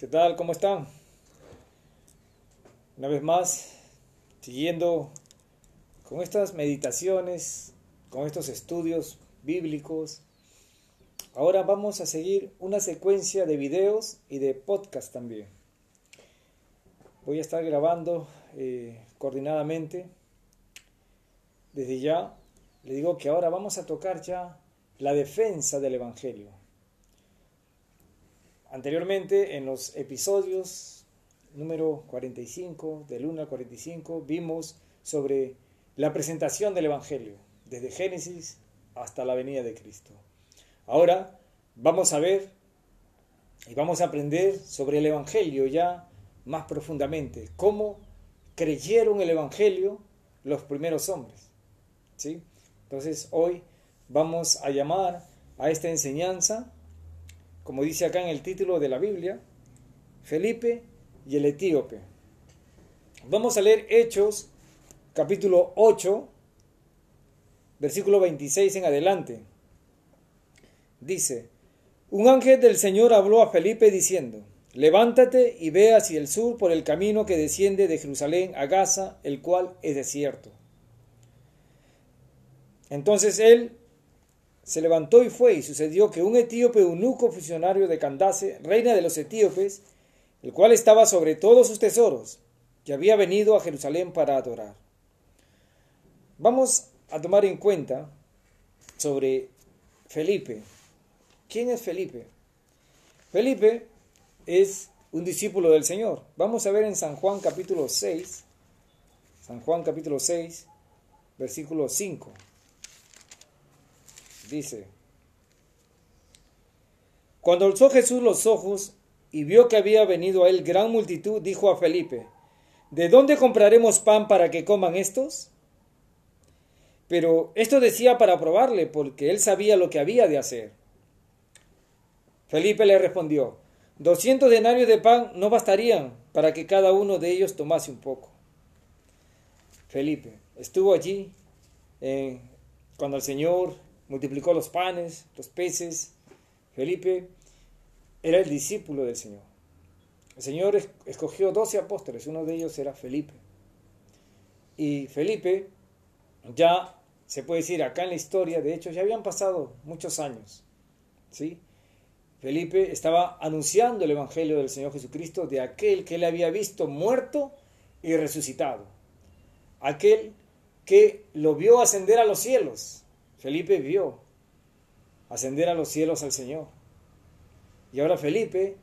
¿Qué tal? ¿Cómo están? Una vez más, siguiendo con estas meditaciones, con estos estudios bíblicos. Ahora vamos a seguir una secuencia de videos y de podcast también. Voy a estar grabando eh, coordinadamente. Desde ya, le digo que ahora vamos a tocar ya la defensa del Evangelio. Anteriormente, en los episodios número 45, del 1 al 45, vimos sobre la presentación del Evangelio, desde Génesis hasta la venida de Cristo. Ahora vamos a ver y vamos a aprender sobre el Evangelio ya más profundamente, cómo creyeron el Evangelio los primeros hombres. ¿sí? Entonces hoy vamos a llamar a esta enseñanza como dice acá en el título de la Biblia, Felipe y el etíope. Vamos a leer Hechos, capítulo 8, versículo 26 en adelante. Dice, un ángel del Señor habló a Felipe diciendo, levántate y ve hacia el sur por el camino que desciende de Jerusalén a Gaza, el cual es desierto. Entonces él se levantó y fue, y sucedió que un etíope eunuco funcionario de Candace, reina de los etíopes, el cual estaba sobre todos sus tesoros, que había venido a Jerusalén para adorar. Vamos a tomar en cuenta sobre Felipe. ¿Quién es Felipe? Felipe es un discípulo del Señor. Vamos a ver en San Juan capítulo 6, San Juan capítulo 6, versículo 5 dice, cuando alzó Jesús los ojos y vio que había venido a él gran multitud, dijo a Felipe, ¿de dónde compraremos pan para que coman estos? Pero esto decía para probarle, porque él sabía lo que había de hacer. Felipe le respondió, doscientos denarios de pan no bastarían para que cada uno de ellos tomase un poco. Felipe estuvo allí eh, cuando el Señor multiplicó los panes, los peces. Felipe era el discípulo del Señor. El Señor escogió doce apóstoles, uno de ellos era Felipe. Y Felipe ya se puede decir acá en la historia, de hecho ya habían pasado muchos años. ¿sí? Felipe estaba anunciando el Evangelio del Señor Jesucristo de aquel que él había visto muerto y resucitado. Aquel que lo vio ascender a los cielos Felipe vio ascender a los cielos al Señor. Y ahora Felipe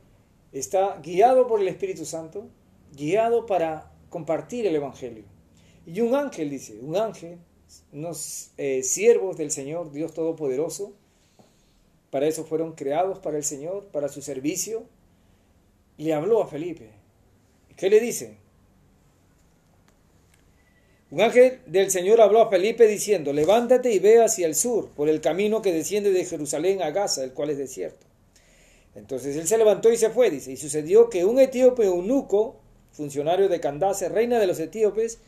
está guiado por el Espíritu Santo, guiado para compartir el Evangelio. Y un ángel, dice, un ángel, unos eh, siervos del Señor, Dios Todopoderoso, para eso fueron creados para el Señor, para su servicio, le habló a Felipe. ¿Qué le dice? Un ángel del Señor habló a Felipe diciendo, levántate y ve hacia el sur, por el camino que desciende de Jerusalén a Gaza, el cual es desierto. Entonces él se levantó y se fue, dice, y sucedió que un etíope eunuco, funcionario de Candace, reina de los etíopes,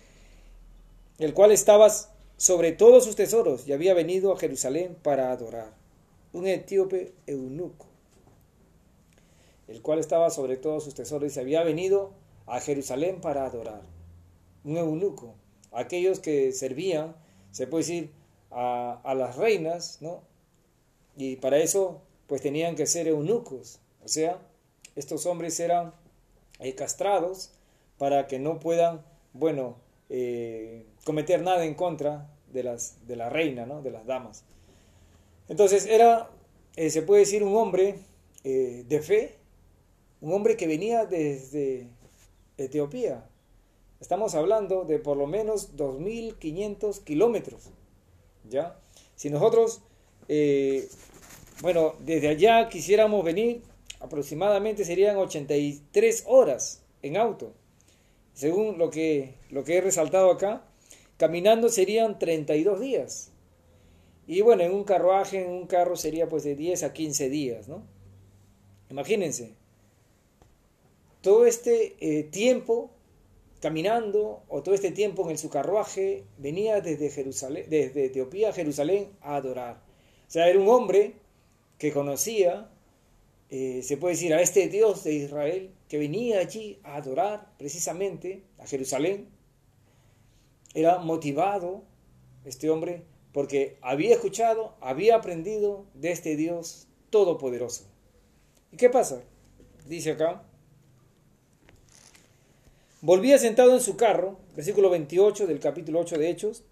el cual estaba sobre todos sus tesoros y había venido a Jerusalén para adorar. Un etíope eunuco, el cual estaba sobre todos sus tesoros y había venido a Jerusalén para adorar. Un eunuco aquellos que servían, se puede decir, a, las reinas, ¿no? Y para eso, pues tenían que ser eunucos, o sea, estos hombres eran eh, castrados para que no puedan, bueno, eh, cometer nada en contra de, las, de la reina, ¿no? De las damas. Entonces era, eh, se puede decir, un hombre de fe, un hombre que venía desde Etiopía, Estamos hablando de por lo menos 2.500 kilómetros. ¿Ya? Si nosotros, eh, bueno, desde allá quisiéramos venir, aproximadamente serían 83 horas en auto. Según lo que, lo que he resaltado acá, caminando serían 32 días. Y bueno, en un carruaje, en un carro sería pues de 10 a 15 días, ¿no? Imagínense, todo este eh, tiempo caminando o todo este tiempo en su carruaje venía desde Jerusalén, desde Etiopía a Jerusalén a adorar. O sea, era un hombre que conocía eh, se puede decir, a este Dios de Israel que venía allí a adorar precisamente a Jerusalén. Era motivado este hombre porque había escuchado, había aprendido de este Dios todopoderoso. ¿Y qué pasa? Dice acá. Volvía sentado en su carro, versículo 28 del capítulo 8 de Hechos.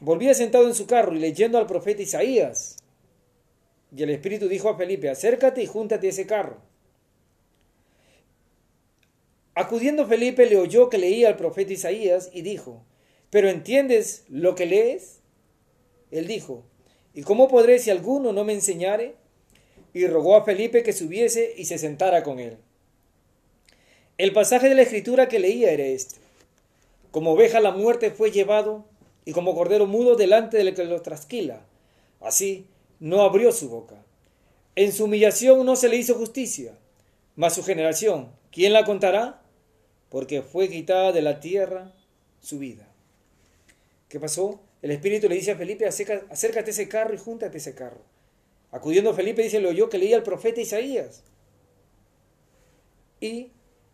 Volvía sentado en su carro y leyendo al profeta Isaías. Y el Espíritu dijo a Felipe, acércate y júntate a ese carro. Acudiendo Felipe le oyó que leía al profeta Isaías y dijo, ¿pero entiendes lo que lees? Él dijo, ¿y cómo podré si alguno no me enseñare? Y rogó a Felipe que subiese y se sentara con él. El pasaje de la escritura que leía era este. Como oveja la muerte fue llevado, y como cordero mudo delante del que lo trasquila. Así no abrió su boca. En su humillación no se le hizo justicia. Mas su generación, ¿quién la contará? Porque fue quitada de la tierra su vida. ¿Qué pasó? El Espíritu le dice a Felipe, acércate ese carro y júntate ese carro. Acudiendo Felipe, dice, lo oyó que leía al profeta Isaías. Y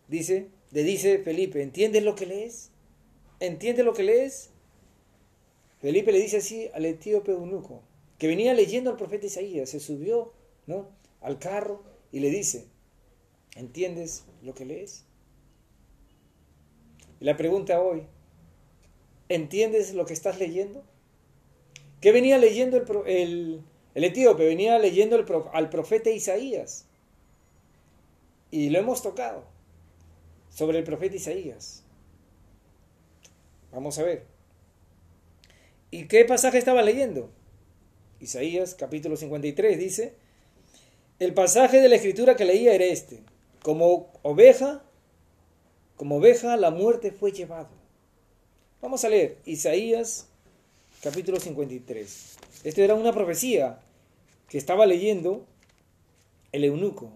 dice, le dice Felipe, ¿entiendes lo que lees? ¿Entiendes lo que lees? Felipe le dice así al etíope eunuco, que venía leyendo al profeta Isaías, se subió ¿no? al carro y le dice, ¿entiendes lo que lees? Y la pregunta hoy, ¿Entiendes lo que estás leyendo? ¿Qué venía leyendo el, el, etíope? Venía leyendo al profeta Isaías. Y lo hemos tocado sobre el profeta Isaías. Vamos a ver. ¿Y qué pasaje estaba leyendo? Isaías capítulo 53 dice, el pasaje de la escritura que leía era este, como oveja, como oveja la muerte fue llevado Vamos a leer Isaías capítulo 53. Esto era una profecía que estaba leyendo el eunuco,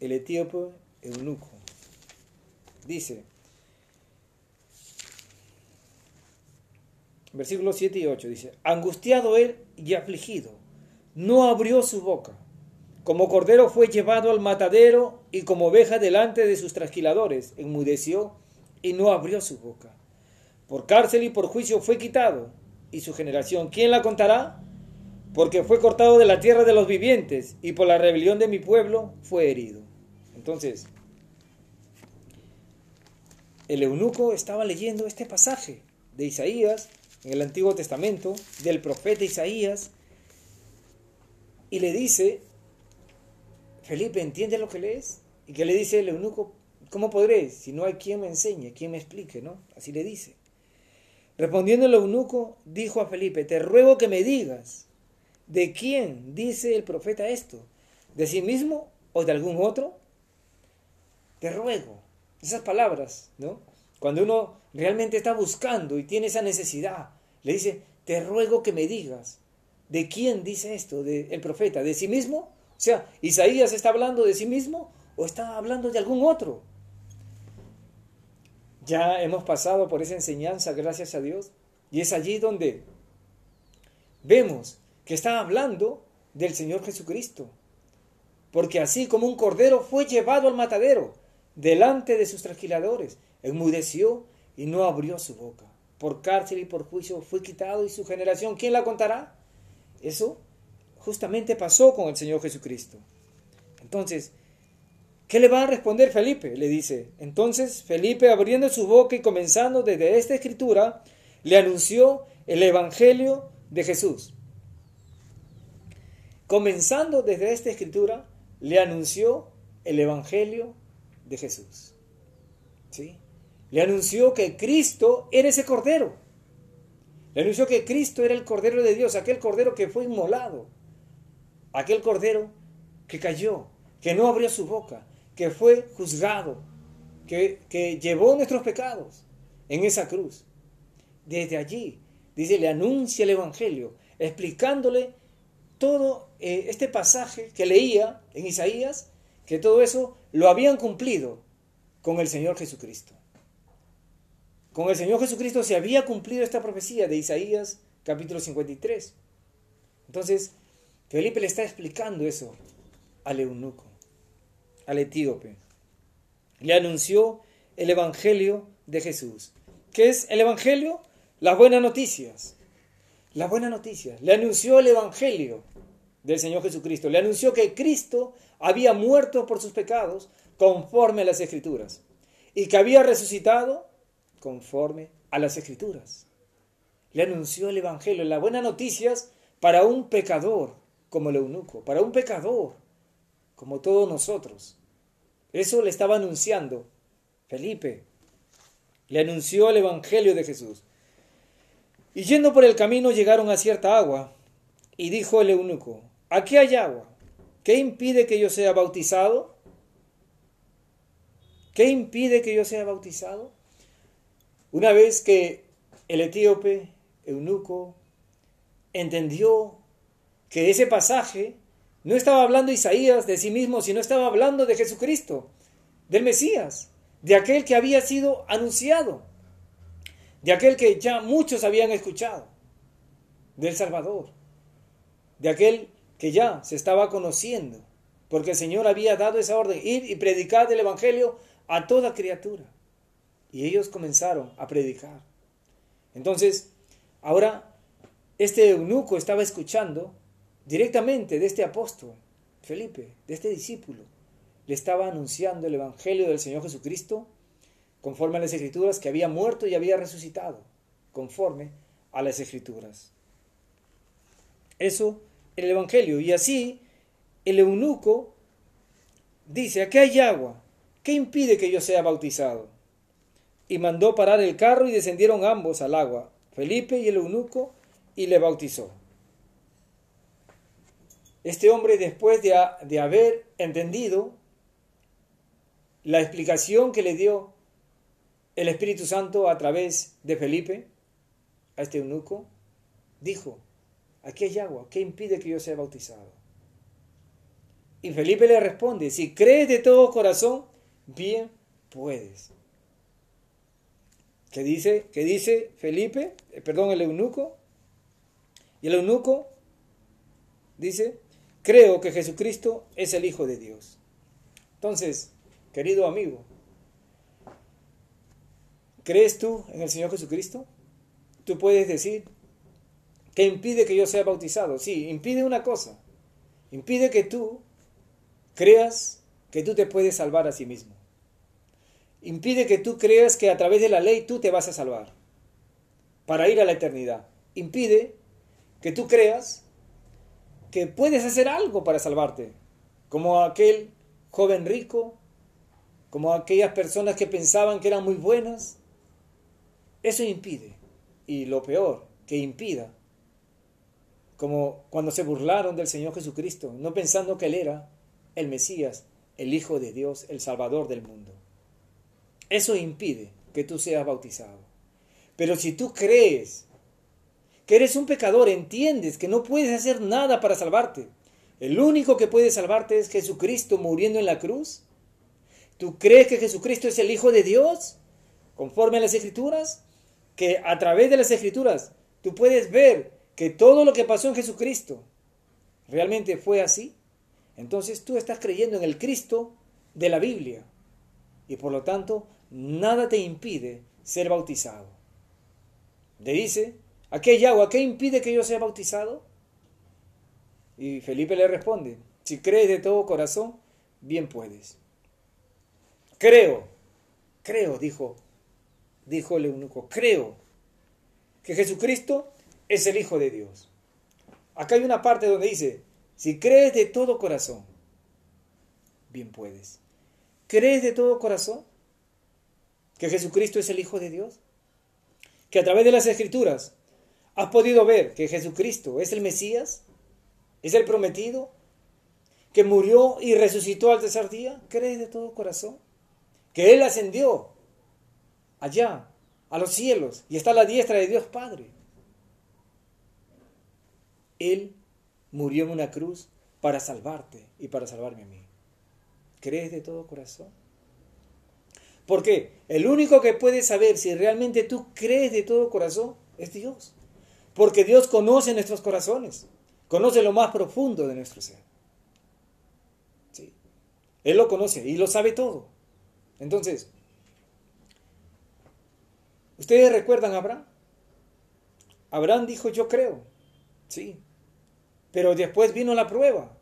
el etíope eunuco. Dice, versículos 7 y 8, dice, angustiado él y afligido, no abrió su boca. Como cordero fue llevado al matadero y como oveja delante de sus trasquiladores, enmudeció y no abrió su boca. Por cárcel y por juicio fue quitado. Y su generación, ¿quién la contará? Porque fue cortado de la tierra de los vivientes y por la rebelión de mi pueblo fue herido. Entonces, el eunuco estaba leyendo este pasaje de Isaías en el Antiguo Testamento, del profeta Isaías, y le dice, Felipe, ¿entiendes lo que lees? Y que le dice el eunuco, ¿cómo podré si no hay quien me enseñe, quien me explique? ¿no? Así le dice. Respondiendo el eunuco, dijo a Felipe, te ruego que me digas, ¿de quién dice el profeta esto? ¿De sí mismo o de algún otro? Te ruego. Esas palabras, ¿no? Cuando uno realmente está buscando y tiene esa necesidad, le dice, te ruego que me digas, ¿de quién dice esto? ¿De el profeta? ¿De sí mismo? O sea, ¿Isaías está hablando de sí mismo o está hablando de algún otro? Ya hemos pasado por esa enseñanza, gracias a Dios, y es allí donde vemos que está hablando del Señor Jesucristo. Porque así como un cordero fue llevado al matadero delante de sus trasquiladores, enmudeció y no abrió su boca. Por cárcel y por juicio fue quitado y su generación, ¿quién la contará? Eso justamente pasó con el Señor Jesucristo. Entonces, ¿Qué le va a responder Felipe? Le dice. Entonces Felipe, abriendo su boca y comenzando desde esta escritura, le anunció el Evangelio de Jesús. Comenzando desde esta escritura, le anunció el Evangelio de Jesús. ¿Sí? Le anunció que Cristo era ese cordero. Le anunció que Cristo era el cordero de Dios, aquel cordero que fue inmolado. Aquel cordero que cayó, que no abrió su boca, que fue juzgado, que, llevó nuestros pecados en esa cruz. Desde allí, dice, le anuncia el Evangelio, explicándole todo eh, este pasaje que leía en Isaías, que todo eso lo habían cumplido con el Señor Jesucristo. Con el Señor Jesucristo se había cumplido esta profecía de Isaías capítulo 53. Entonces, Felipe le está explicando eso al eunuco, al etíope. Le anunció el Evangelio de Jesús. ¿Qué es el Evangelio? Las buenas noticias. Las buenas noticias. Le anunció el Evangelio del Señor Jesucristo. Le anunció que Cristo había muerto por sus pecados conforme a las Escrituras y que había resucitado conforme a las Escrituras. Le anunció el Evangelio, las buenas noticias para un pecador como el eunuco, para un pecador como todos nosotros. Eso le estaba anunciando Felipe. Le anunció el Evangelio de Jesús. Y yendo por el camino llegaron a cierta agua, y dijo el eunuco, aquí hay agua, ¿qué impide que yo sea bautizado? ¿Qué impide que yo sea bautizado? Una vez que el etíope, eunuco, entendió que ese pasaje no estaba hablando Isaías de sí mismo, sino estaba hablando de Jesucristo, del Mesías, de aquel que había sido anunciado, de aquel que ya muchos habían escuchado, del Salvador, de aquel que ya se estaba conociendo, porque el Señor había dado esa orden, ir y predicar el Evangelio a toda criatura. Y ellos comenzaron a predicar. Entonces, ahora este eunuco estaba escuchando directamente de este apóstol, Felipe, de este discípulo. Le estaba anunciando el Evangelio del Señor Jesucristo conforme a las Escrituras, que había muerto y había resucitado, conforme a las Escrituras. Eso el Evangelio. Y así el eunuco dice, aquí hay agua, ¿Qué impide que yo sea bautizado? Y mandó parar el carro y descendieron ambos al agua, Felipe y el eunuco, y le bautizó. Este hombre, después de, de haber entendido la explicación que le dio el Espíritu Santo a través de Felipe, a este eunuco, dijo, aquí hay agua, ¿qué impide que yo sea bautizado? Y Felipe le responde, si crees de todo corazón, bien puedes. ¿Qué dice, qué dice Felipe? Eh, perdón, el eunuco. Y el eunuco dice, creo que Jesucristo es el Hijo de Dios. Entonces, querido amigo, ¿crees tú en el Señor Jesucristo? Tú puedes decir, que impide que yo sea bautizado? Sí, impide una cosa. Impide que tú creas que tú te puedes salvar a sí mismo impide que tú creas que a través de la ley tú te vas a salvar para ir a la eternidad. Impide que tú creas que puedes hacer algo para salvarte, como aquel joven rico, como aquellas personas que pensaban que eran muy buenas. Eso impide. Y lo peor, que impida, como cuando se burlaron del Señor Jesucristo, no pensando que Él era el Mesías, el Hijo de Dios, el Salvador del mundo. Eso impide que tú seas bautizado. Pero si tú crees que eres un pecador, entiendes que no puedes hacer nada para salvarte. El único que puede salvarte es Jesucristo muriendo en la cruz. ¿Tú crees que Jesucristo es el Hijo de Dios? Conforme a las Escrituras. Que a través de las Escrituras tú puedes ver que todo lo que pasó en Jesucristo realmente fue así. Entonces tú estás creyendo en el Cristo de la Biblia. Y por lo tanto nada te impide ser bautizado. Le dice, aquí hay agua, ¿qué impide que yo sea bautizado? Y Felipe le responde, si crees de todo corazón, bien puedes. Creo, creo, dijo, dijo el eunuco, creo que Jesucristo es el Hijo de Dios. Acá hay una parte donde dice, si crees de todo corazón, bien puedes. ¿Crees de todo corazón? que Jesucristo es el Hijo de Dios? Que a través de las Escrituras has podido ver que Jesucristo es el Mesías, es el prometido, que murió y resucitó al tercer día. ¿Crees de todo corazón? Que Él ascendió allá, a los cielos, y está a la diestra de Dios Padre. Él murió en una cruz para salvarte y para salvarme a mí. ¿Crees de todo corazón? ¿Por qué? El único que puede saber si realmente tú crees de todo corazón es Dios. Porque Dios conoce nuestros corazones, conoce lo más profundo de nuestro ser. Él lo conoce y lo sabe todo. Entonces, ¿ustedes recuerdan a Abraham? Abraham dijo, yo creo. Sí. Pero después vino la prueba.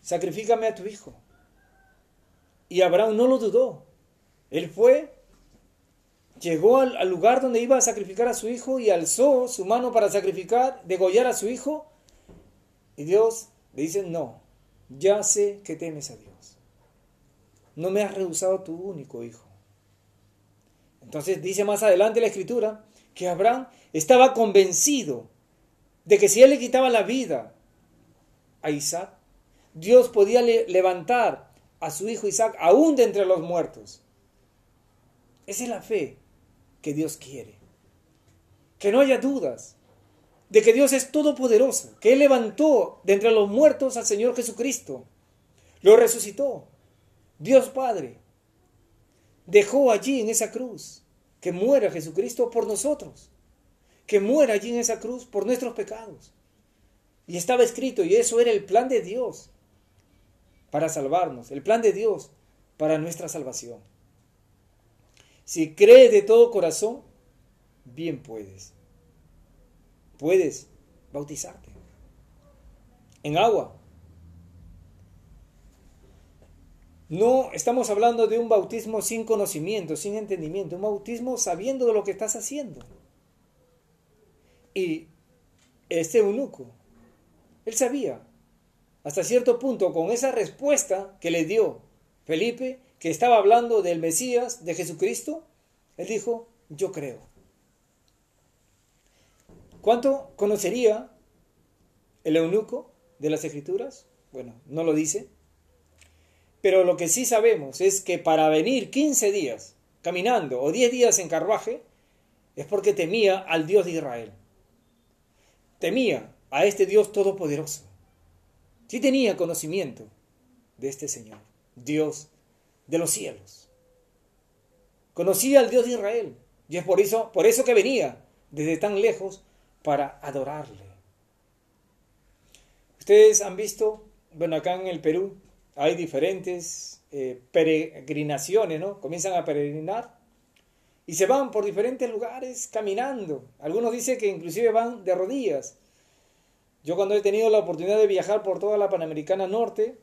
Sacrifícame a tu hijo. Y Abraham no lo dudó. Él fue, llegó al, lugar donde iba a sacrificar a su hijo y alzó su mano para sacrificar, degollar a su hijo. Y Dios le dice, no, ya sé que temes a Dios. No me has rehusado tu único hijo. Entonces dice más adelante la escritura que Abraham estaba convencido de que si él le quitaba la vida a Isaac, Dios podía levantar a su hijo Isaac aún de entre los muertos. Esa es la fe que Dios quiere. Que no haya dudas de que Dios es todopoderoso, que Él levantó de entre los muertos al Señor Jesucristo, lo resucitó. Dios Padre dejó allí en esa cruz que muera Jesucristo por nosotros, que muera allí en esa cruz por nuestros pecados. Y estaba escrito, y eso era el plan de Dios para salvarnos, el plan de Dios para nuestra salvación. Si crees de todo corazón, bien puedes. Puedes bautizarte en agua. No estamos hablando de un bautismo sin conocimiento, sin entendimiento, un bautismo sabiendo de lo que estás haciendo. Y este eunuco, él sabía hasta cierto punto con esa respuesta que le dio Felipe, que estaba hablando del Mesías, de Jesucristo, él dijo, yo creo. ¿Cuánto conocería el eunuco de las escrituras? Bueno, no lo dice. Pero lo que sí sabemos es que para venir 15 días caminando o 10 días en carruaje es porque temía al Dios de Israel. Temía a este Dios todopoderoso. Sí tenía conocimiento de este Señor, Dios de los cielos. Conocía al Dios de Israel y es por eso, por eso que venía desde tan lejos para adorarle. Ustedes han visto, bueno, acá en el Perú hay diferentes eh, peregrinaciones, ¿no? Comienzan a peregrinar y se van por diferentes lugares caminando. Algunos dicen que inclusive van de rodillas yo cuando he tenido la oportunidad de viajar por toda la Panamericana Norte,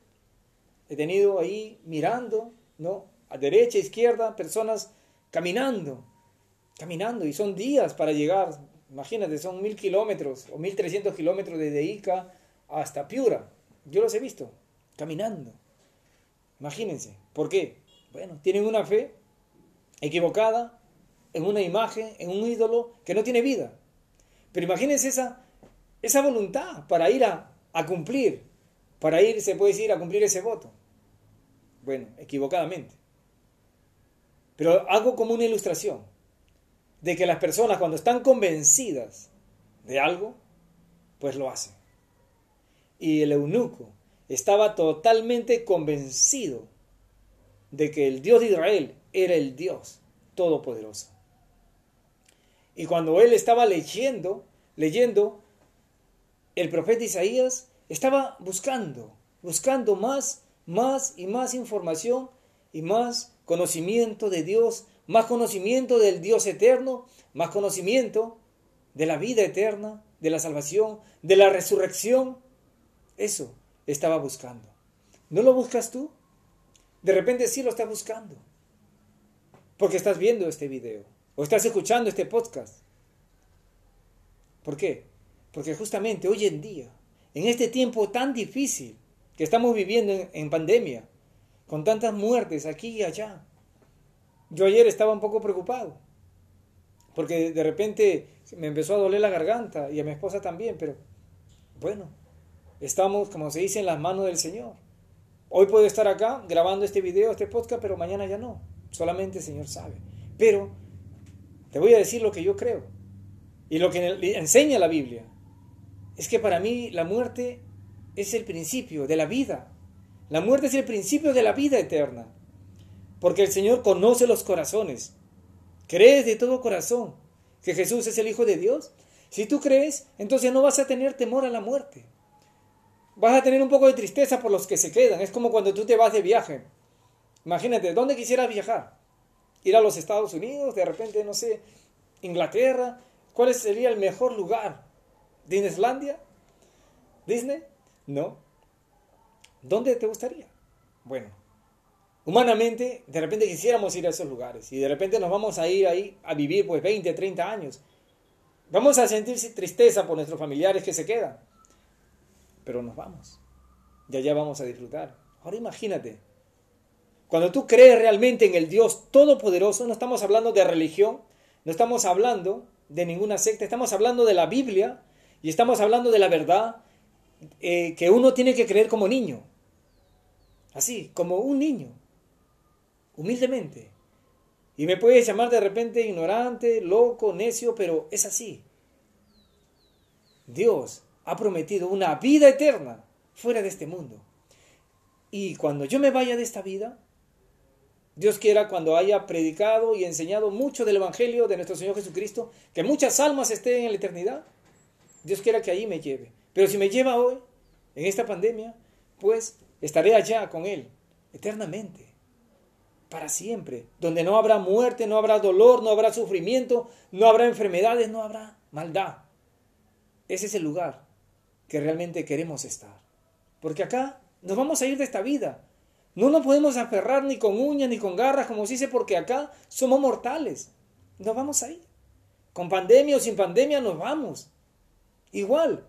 he tenido ahí mirando, ¿no? A derecha, izquierda, personas caminando, caminando, y son días para llegar. Imagínate, son mil kilómetros o mil trescientos kilómetros desde Ica hasta Piura. Yo los he visto, caminando. Imagínense. ¿Por qué? Bueno, tienen una fe equivocada en una imagen, en un ídolo que no tiene vida. Pero imagínense esa esa voluntad para ir a, cumplir, para ir, se puede decir, a cumplir ese voto. Bueno, equivocadamente. Pero hago como una ilustración de que las personas cuando están convencidas de algo, pues lo hacen. Y el eunuco estaba totalmente convencido de que el Dios de Israel era el Dios todopoderoso. Y cuando él estaba leyendo, leyendo el profeta Isaías estaba buscando, buscando más, más y más información y más conocimiento de Dios, más conocimiento del Dios eterno, más conocimiento de la vida eterna, de la salvación, de la resurrección. Eso estaba buscando. ¿No lo buscas tú? De repente sí lo estás buscando. Porque estás viendo este video o estás escuchando este podcast. ¿Por qué? Porque justamente hoy en día, en este tiempo tan difícil que estamos viviendo en, pandemia, con tantas muertes aquí y allá, yo ayer estaba un poco preocupado, porque de repente me empezó a doler la garganta y a mi esposa también, pero bueno, estamos, como se dice, en las manos del Señor. Hoy puedo estar acá grabando este video, este podcast, pero mañana ya no. Solamente el Señor sabe. Pero te voy a decir lo que yo creo y lo que enseña la Biblia es que para mí la muerte es el principio de la vida. La muerte es el principio de la vida eterna. Porque el Señor conoce los corazones. ¿Crees de todo corazón que Jesús es el Hijo de Dios? Si tú crees, entonces no vas a tener temor a la muerte. vas a tener un poco de tristeza por los que se quedan. Es como cuando tú te vas de viaje. Imagínate, ¿dónde quisieras viajar? Ir a los Estados Unidos, de repente, no sé, Inglaterra. ¿Cuál sería el mejor lugar? ¿Disneylandia? ¿Disney? No. ¿Dónde te gustaría? Bueno, humanamente, de repente quisiéramos ir a esos lugares y de repente nos vamos a ir ahí a vivir pues 20, 30 años. Vamos a sentir tristeza por nuestros familiares que se quedan, pero nos vamos. Y allá vamos a disfrutar. Ahora imagínate, cuando tú crees realmente en el Dios Todopoderoso, no estamos hablando de religión, no estamos hablando de ninguna secta, estamos hablando de la Biblia y estamos hablando de la verdad eh, que uno tiene que creer como niño. Así, como un niño. Humildemente. Y me puedes llamar de repente ignorante, loco, necio, pero es así. Dios ha prometido una vida eterna fuera de este mundo. Y cuando yo me vaya de esta vida, Dios quiera cuando haya predicado y enseñado mucho del Evangelio de nuestro Señor Jesucristo, que muchas almas estén en la eternidad, Dios quiera que allí me lleve. Pero si me lleva hoy, en esta pandemia, pues estaré allá con Él, eternamente, para siempre, donde no habrá muerte, no habrá dolor, no habrá sufrimiento, no habrá enfermedades, no habrá maldad. Ese es el lugar que realmente queremos estar. Porque acá nos vamos a ir de esta vida. No nos podemos aferrar ni con uñas ni con garras, como se dice, porque acá somos mortales. Nos vamos a ir. Con pandemia o sin pandemia nos vamos. Igual,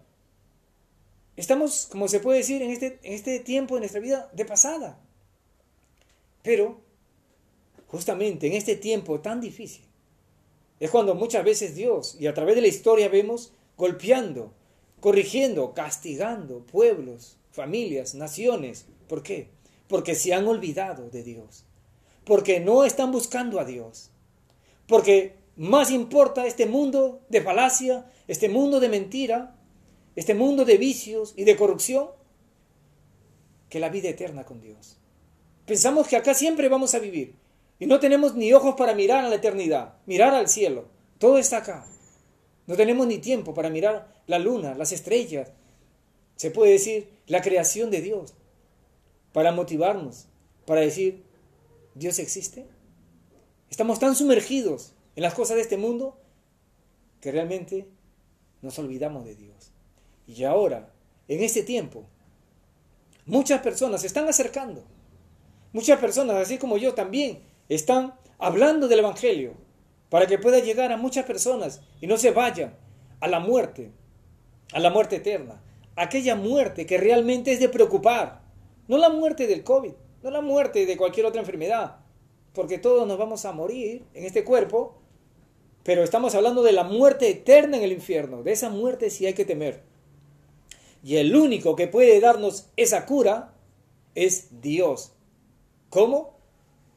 estamos, como se puede decir, en este, en este tiempo de nuestra vida de pasada. Pero, justamente en este tiempo tan difícil, es cuando muchas veces Dios, y a través de la historia vemos, golpeando, corrigiendo, castigando pueblos, familias, naciones. ¿Por qué? Porque se han olvidado de Dios. Porque no están buscando a Dios. Porque más importa este mundo de falacia, este mundo de mentira, este mundo de vicios y de corrupción, que la vida eterna con Dios. Pensamos que acá siempre vamos a vivir y no tenemos ni ojos para mirar a la eternidad, mirar al cielo. Todo está acá. No tenemos ni tiempo para mirar la luna, las estrellas. Se puede decir la creación de Dios para motivarnos, para decir, Dios existe. Estamos tan sumergidos en las cosas de este mundo que realmente nos olvidamos de Dios. Y ahora, en este tiempo, muchas personas se están acercando. Muchas personas, así como yo también, están hablando del Evangelio para que pueda llegar a muchas personas y no se vayan a la muerte, a la muerte eterna. Aquella muerte que realmente es de preocupar. No la muerte del COVID, no la muerte de cualquier otra enfermedad, porque todos nos vamos a morir en este cuerpo pero estamos hablando de la muerte eterna en el infierno. De esa muerte sí hay que temer. Y el único que puede darnos esa cura es Dios. ¿Cómo?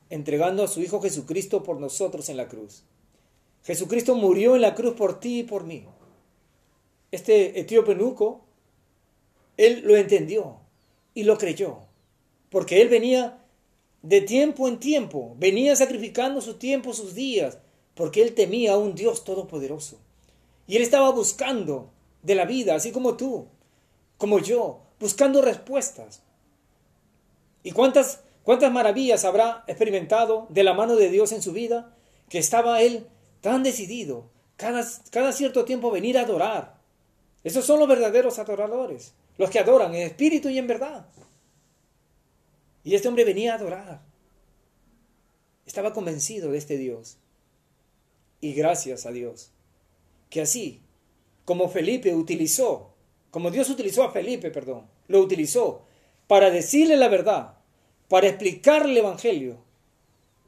Entregando a su Hijo Jesucristo por nosotros en la cruz. Jesucristo murió en la cruz por ti y por mí. Este etíope nuco, él lo entendió y lo creyó. Porque él venía de tiempo en tiempo, venía sacrificando su tiempo, sus días, porque él temía a un Dios todopoderoso. Y él estaba buscando de la vida, así como tú, como yo, buscando respuestas. ¿Y cuántas, cuántas maravillas habrá experimentado de la mano de Dios en su vida? Que estaba él tan decidido, cada, cada cierto tiempo venir a adorar. Esos son los verdaderos adoradores, los que adoran en espíritu y en verdad. Y este hombre venía a adorar. Estaba convencido de este Dios. Y gracias a Dios, que así como Felipe utilizó, como Dios utilizó a Felipe, perdón, lo utilizó para decirle la verdad, para explicarle el Evangelio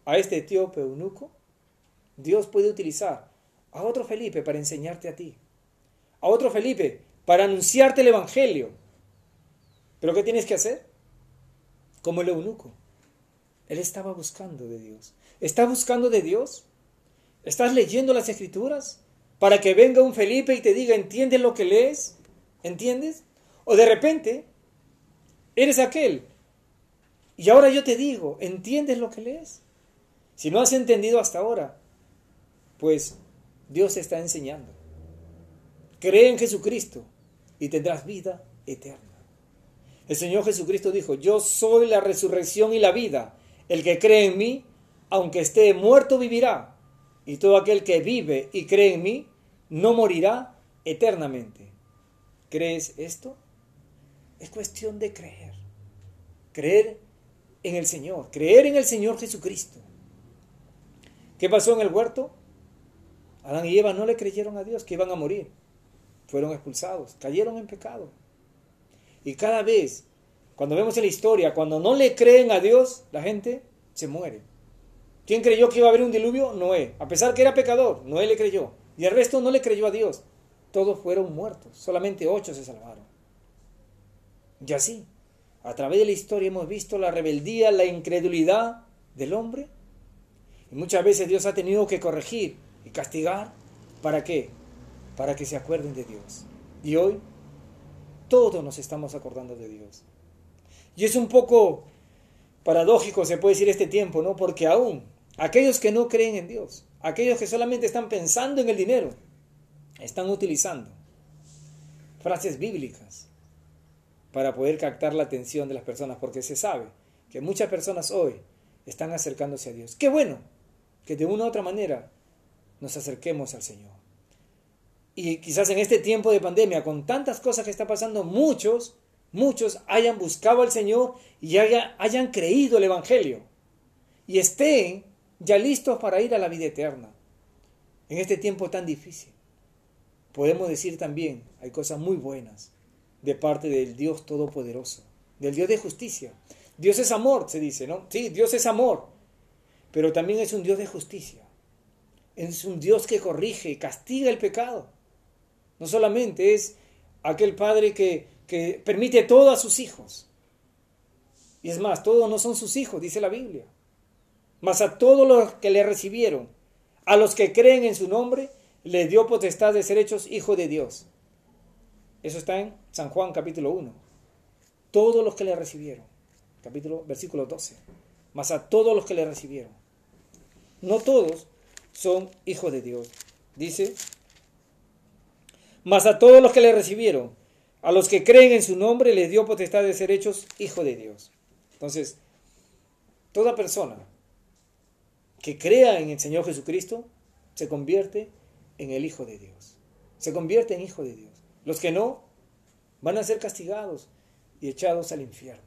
a este etíope eunuco, Dios puede utilizar a otro Felipe para enseñarte a ti, a otro Felipe para anunciarte el Evangelio. ¿Pero qué tienes que hacer? Como el eunuco. Él estaba buscando de Dios. ¿Está buscando de Dios? ¿Estás leyendo las escrituras? Para que venga un Felipe y te diga, ¿entiendes lo que lees? ¿Entiendes? O de repente, eres aquel. Y ahora yo te digo, ¿entiendes lo que lees? Si no has entendido hasta ahora, pues Dios te está enseñando. Cree en Jesucristo y tendrás vida eterna. El Señor Jesucristo dijo, yo soy la resurrección y la vida. El que cree en mí, aunque esté muerto, vivirá. Y todo aquel que vive y cree en mí, no morirá eternamente. ¿Crees esto? Es cuestión de creer. Creer en el Señor, creer en el Señor Jesucristo. ¿Qué pasó en el huerto? Adán y Eva no le creyeron a Dios que iban a morir. Fueron expulsados, cayeron en pecado. Y cada vez, cuando vemos en la historia, cuando no le creen a Dios, la gente se muere. ¿Quién creyó que iba a haber un diluvio? Noé. A pesar que era pecador, Noé le creyó. Y el resto no le creyó a Dios. Todos fueron muertos. Solamente ocho se salvaron. Y así, a través de la historia hemos visto la rebeldía, la incredulidad del hombre. Y muchas veces Dios ha tenido que corregir y castigar. ¿Para qué? Para que se acuerden de Dios. Y hoy todos nos estamos acordando de Dios. Y es un poco paradójico, se puede decir, este tiempo, ¿no? Porque aún aquellos que no creen en Dios, aquellos que solamente están pensando en el dinero, están utilizando frases bíblicas para poder captar la atención de las personas, porque se sabe que muchas personas hoy están acercándose a Dios. Qué bueno que de una u otra manera nos acerquemos al Señor. Y quizás en este tiempo de pandemia, con tantas cosas que está pasando, muchos, muchos hayan buscado al Señor y hayan creído el Evangelio y estén ya listos para ir a la vida eterna. En este tiempo tan difícil, podemos decir también, hay cosas muy buenas de parte del Dios Todopoderoso, del Dios de justicia. Dios es amor, se dice, ¿no? Sí, Dios es amor, pero también es un Dios de justicia. Es un Dios que corrige castiga el pecado. No solamente es aquel Padre que, que permite todo a sus hijos. Y es más, todos no son sus hijos, dice la Biblia. Mas a todos los que le recibieron, a los que creen en su nombre, le dio potestad de ser hechos hijos de Dios. Eso está en San Juan capítulo 1. Todos los que le recibieron. Capítulo, versículo 12. Mas a todos los que le recibieron. No todos son hijos de Dios. Dice, mas a todos los que le recibieron, a los que creen en su nombre, les dio potestad de ser hechos hijos de Dios. Entonces, toda persona que crea en el Señor Jesucristo se convierte en el Hijo de Dios. Se convierte en Hijo de Dios. Los que no van a ser castigados y echados al infierno.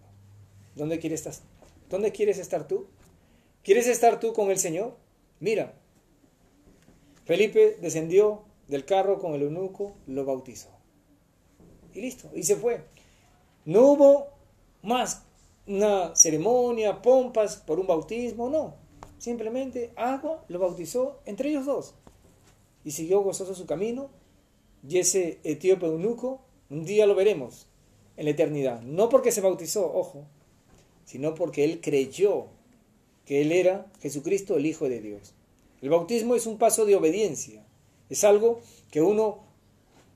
¿Dónde quieres estar, ¿Dónde quieres estar tú? ¿Quieres estar tú con el Señor? Mira, Felipe descendió del carro con el eunuco, lo bautizó. Y listo, y se fue. No hubo más una ceremonia, pompas por un bautismo, no. Simplemente agua lo bautizó entre ellos dos. Y siguió gozoso su camino. Y ese etíope eunuco, un día lo veremos en la eternidad. No porque se bautizó, ojo, sino porque él creyó que él era Jesucristo, el Hijo de Dios. El bautismo es un paso de obediencia. Es algo que uno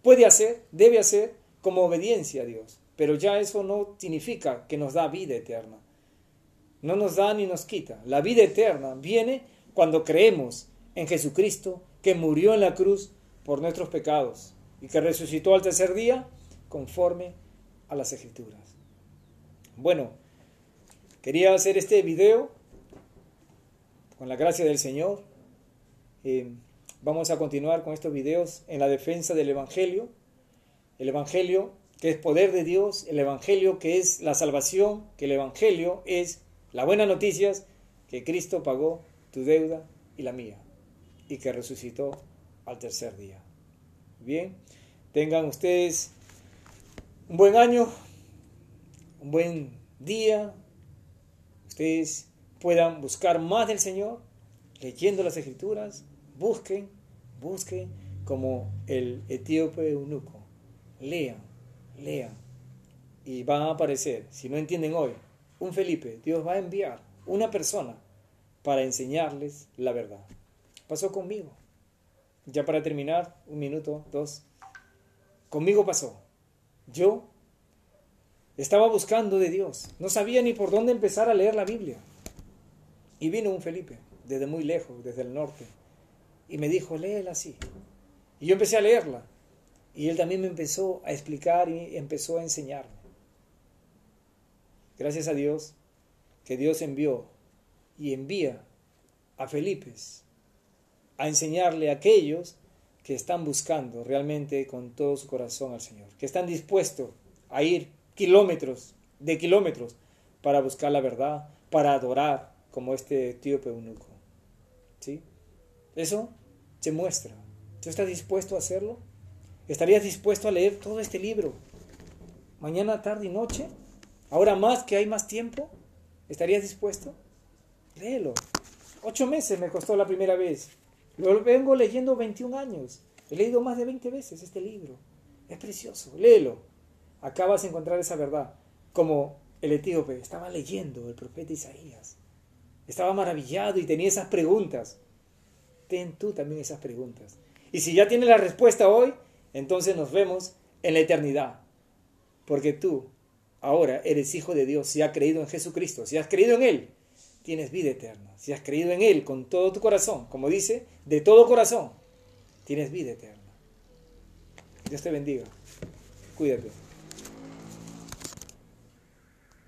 puede hacer, debe hacer como obediencia a Dios. Pero ya eso no significa que nos da vida eterna. No nos da ni nos quita. La vida eterna viene cuando creemos en Jesucristo que murió en la cruz por nuestros pecados y que resucitó al tercer día conforme a las escrituras. Bueno, quería hacer este video con la gracia del Señor. Eh, Vamos a continuar con estos videos en la defensa del Evangelio. El Evangelio que es poder de Dios, el Evangelio que es la salvación, que el Evangelio es la buena noticia que Cristo pagó tu deuda y la mía y que resucitó al tercer día. Bien, tengan ustedes un buen año, un buen día, ustedes puedan buscar más del Señor, leyendo las escrituras, busquen, busquen como el etíope eunuco. Lean, lean. Y van a aparecer, si no entienden hoy, un Felipe, Dios va a enviar una persona para enseñarles la verdad. Pasó conmigo. Ya para terminar, un minuto, dos. Conmigo pasó. Yo estaba buscando de Dios. No sabía ni por dónde empezar a leer la Biblia. Y vino un Felipe, desde muy lejos, desde el norte y me dijo, léela así. Y yo empecé a leerla. Y él también me empezó a explicar y empezó a enseñarme. Gracias a Dios que Dios envió y envía a Felipe a enseñarle a aquellos que están buscando realmente con todo su corazón al Señor, que están dispuestos a ir kilómetros de kilómetros para buscar la verdad, para adorar como este etíope eunuco. ¿Sí? Eso se muestra. ¿Tú estás dispuesto a hacerlo? ¿Estarías dispuesto a leer todo este libro? Mañana, tarde y noche. Ahora más que hay más tiempo. ¿Estarías dispuesto? Léelo. Ocho meses me costó la primera vez. Lo vengo leyendo 21 años. He leído más de 20 veces este libro. Es precioso. Léelo. Acá vas a encontrar esa verdad. Como el etíope estaba leyendo el profeta Isaías. Estaba maravillado y tenía esas preguntas. Ten tú también esas preguntas. Y si ya tienes la respuesta hoy, entonces nos vemos en la eternidad. Porque tú ahora eres hijo de Dios si has creído en Jesucristo, si has creído en Él tienes vida eterna. Si has creído en Él con todo tu corazón, como dice, de todo corazón, tienes vida eterna. Dios te bendiga. Cuídate.